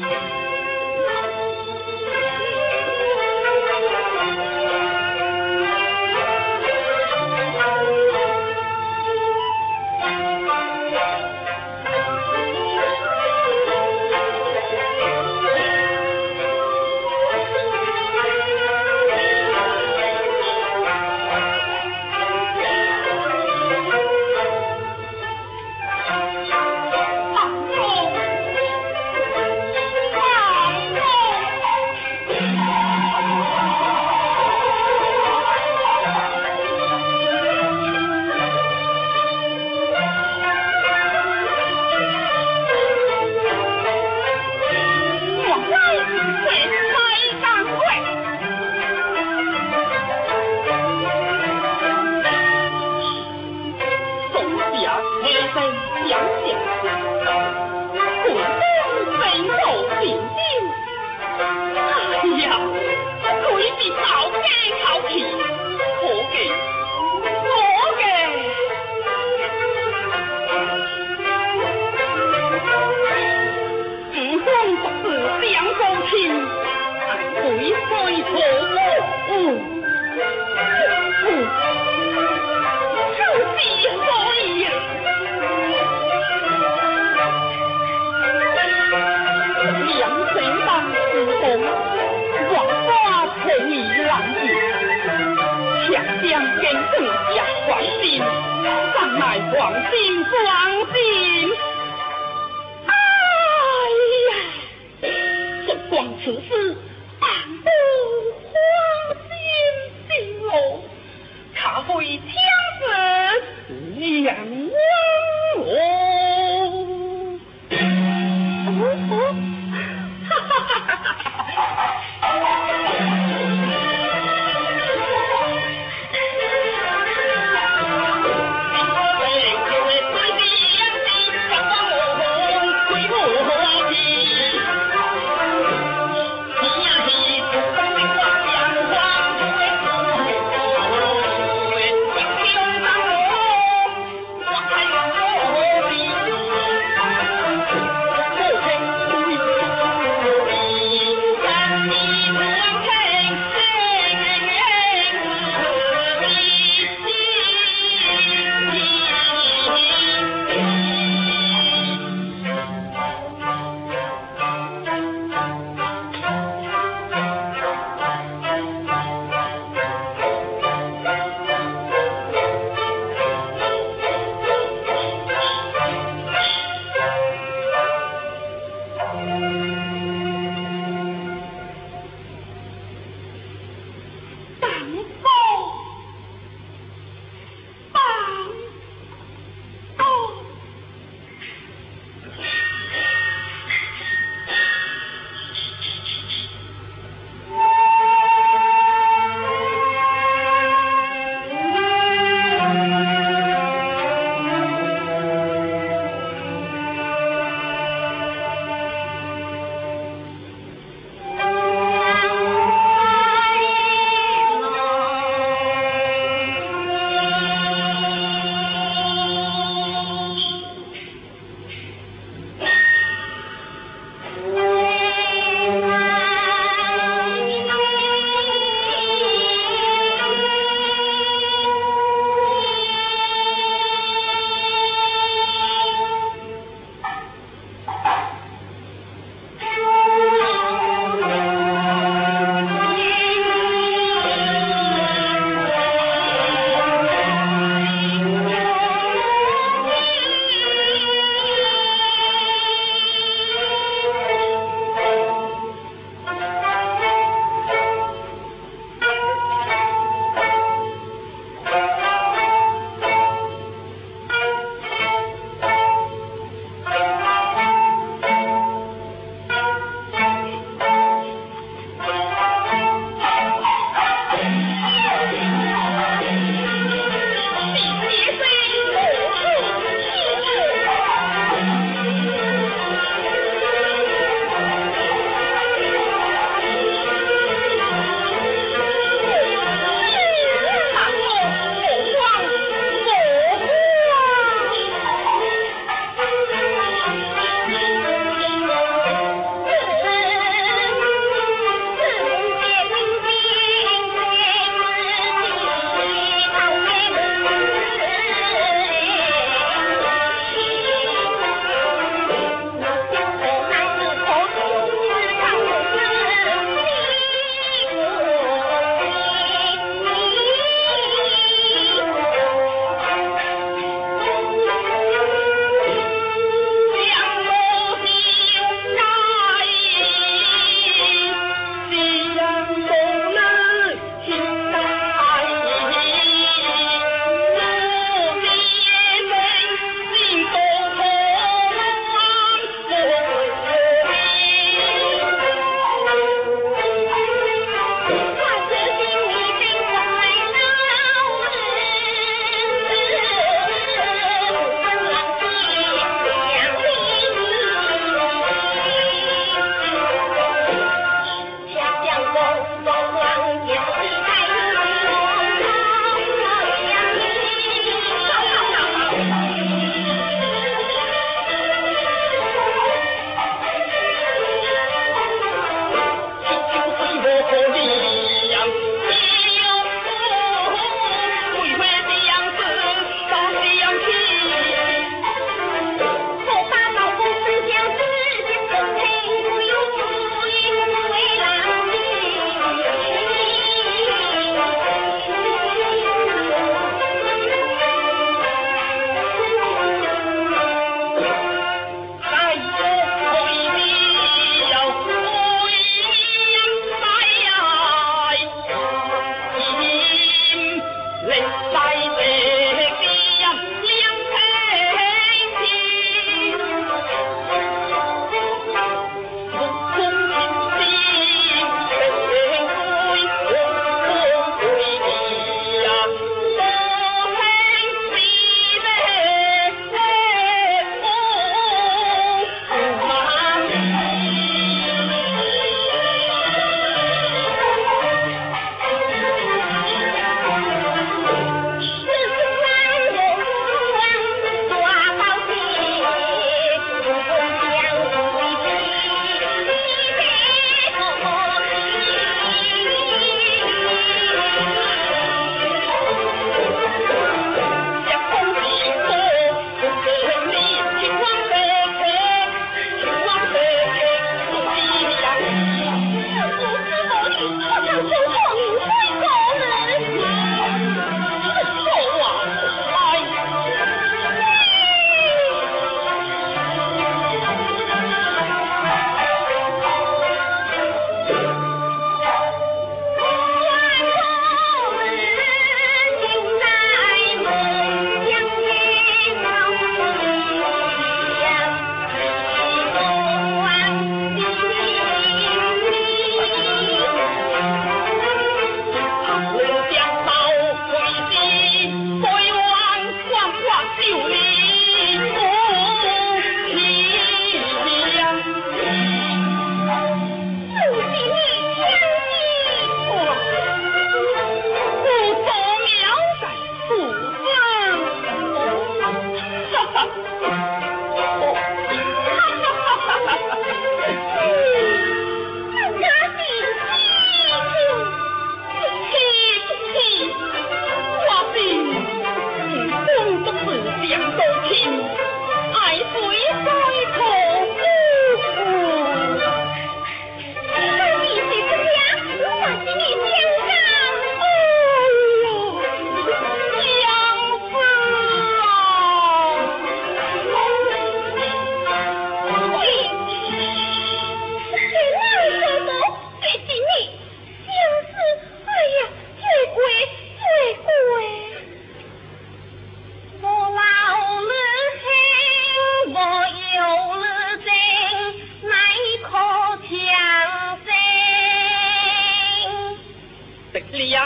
Thank you. 我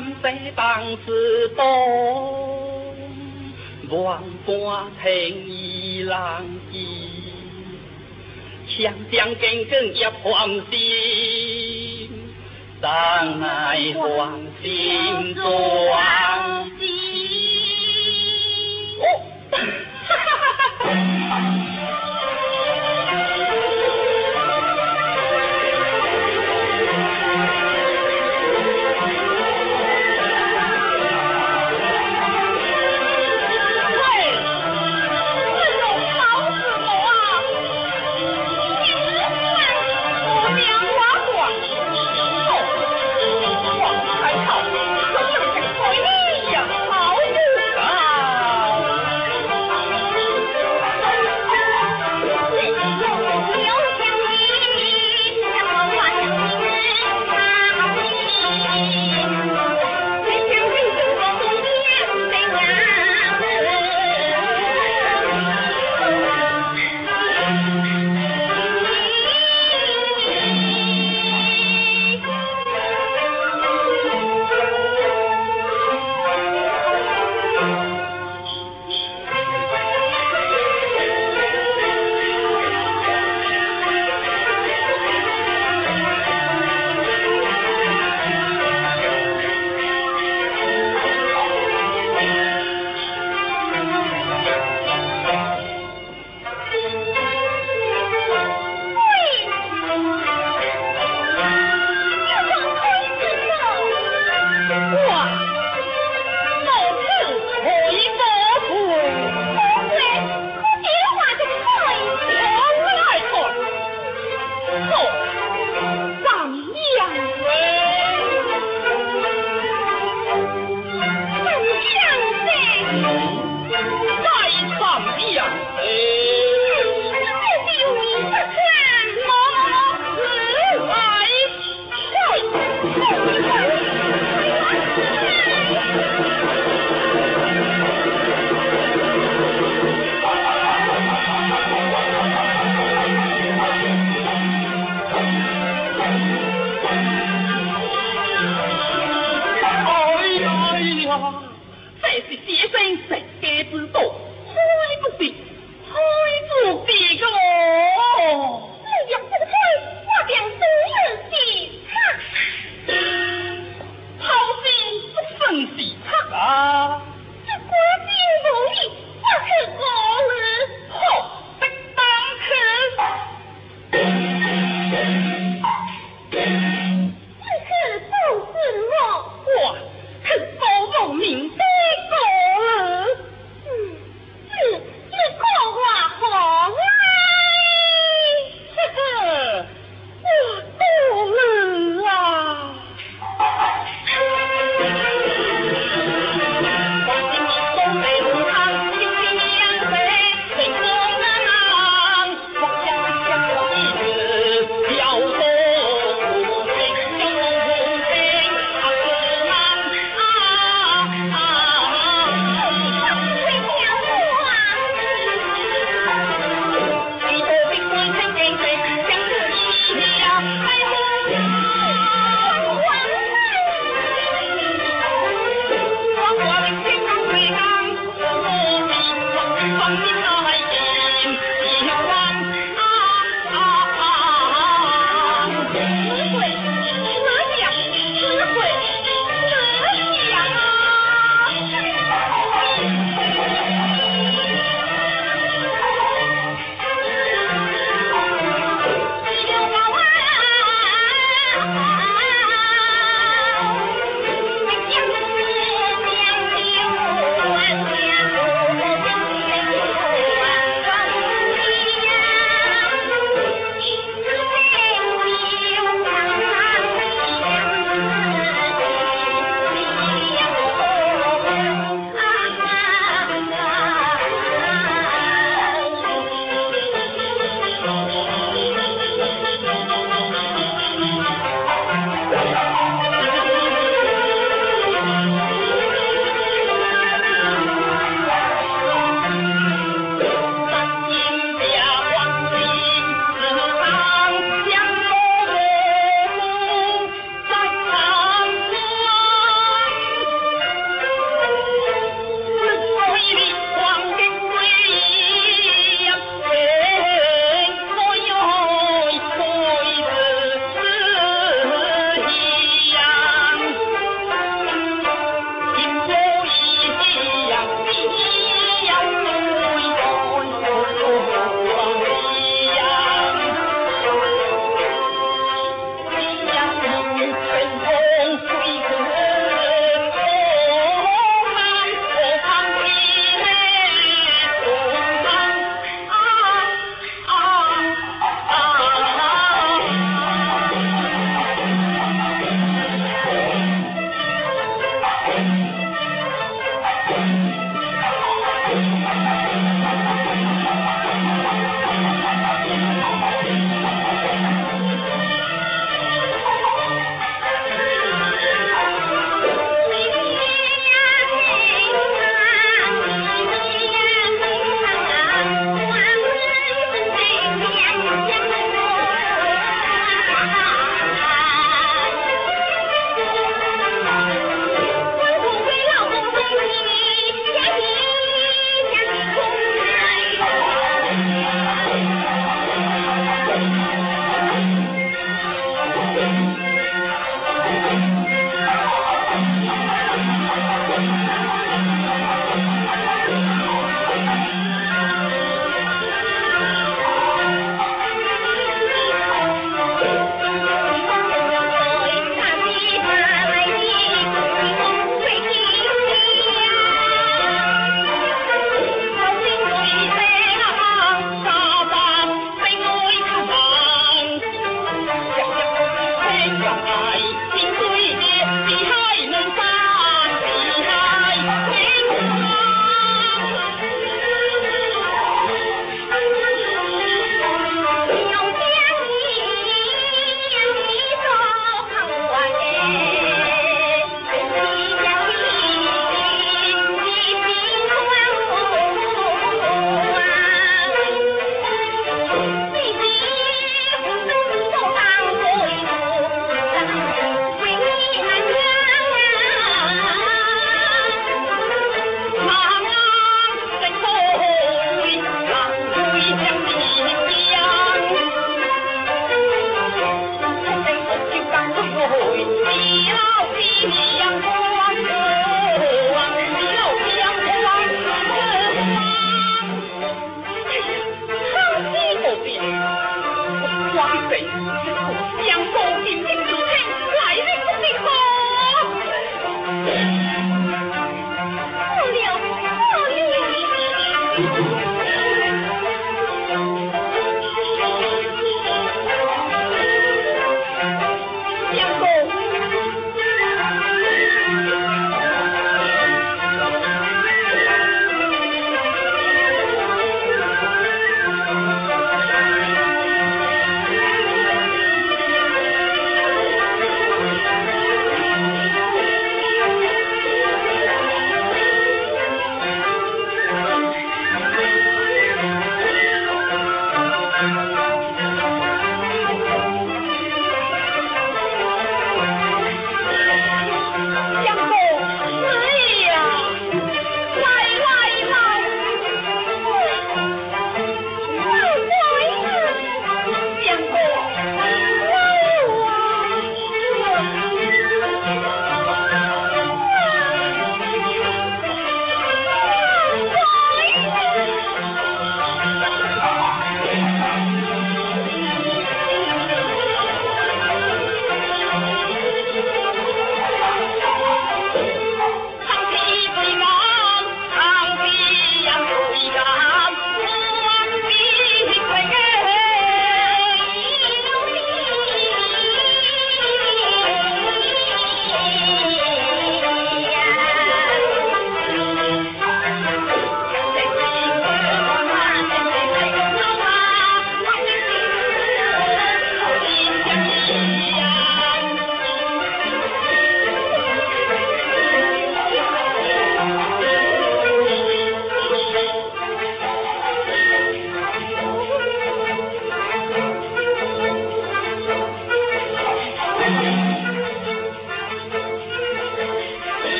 西当时东，万般情意难记，强将耿耿一放心，让爱放心转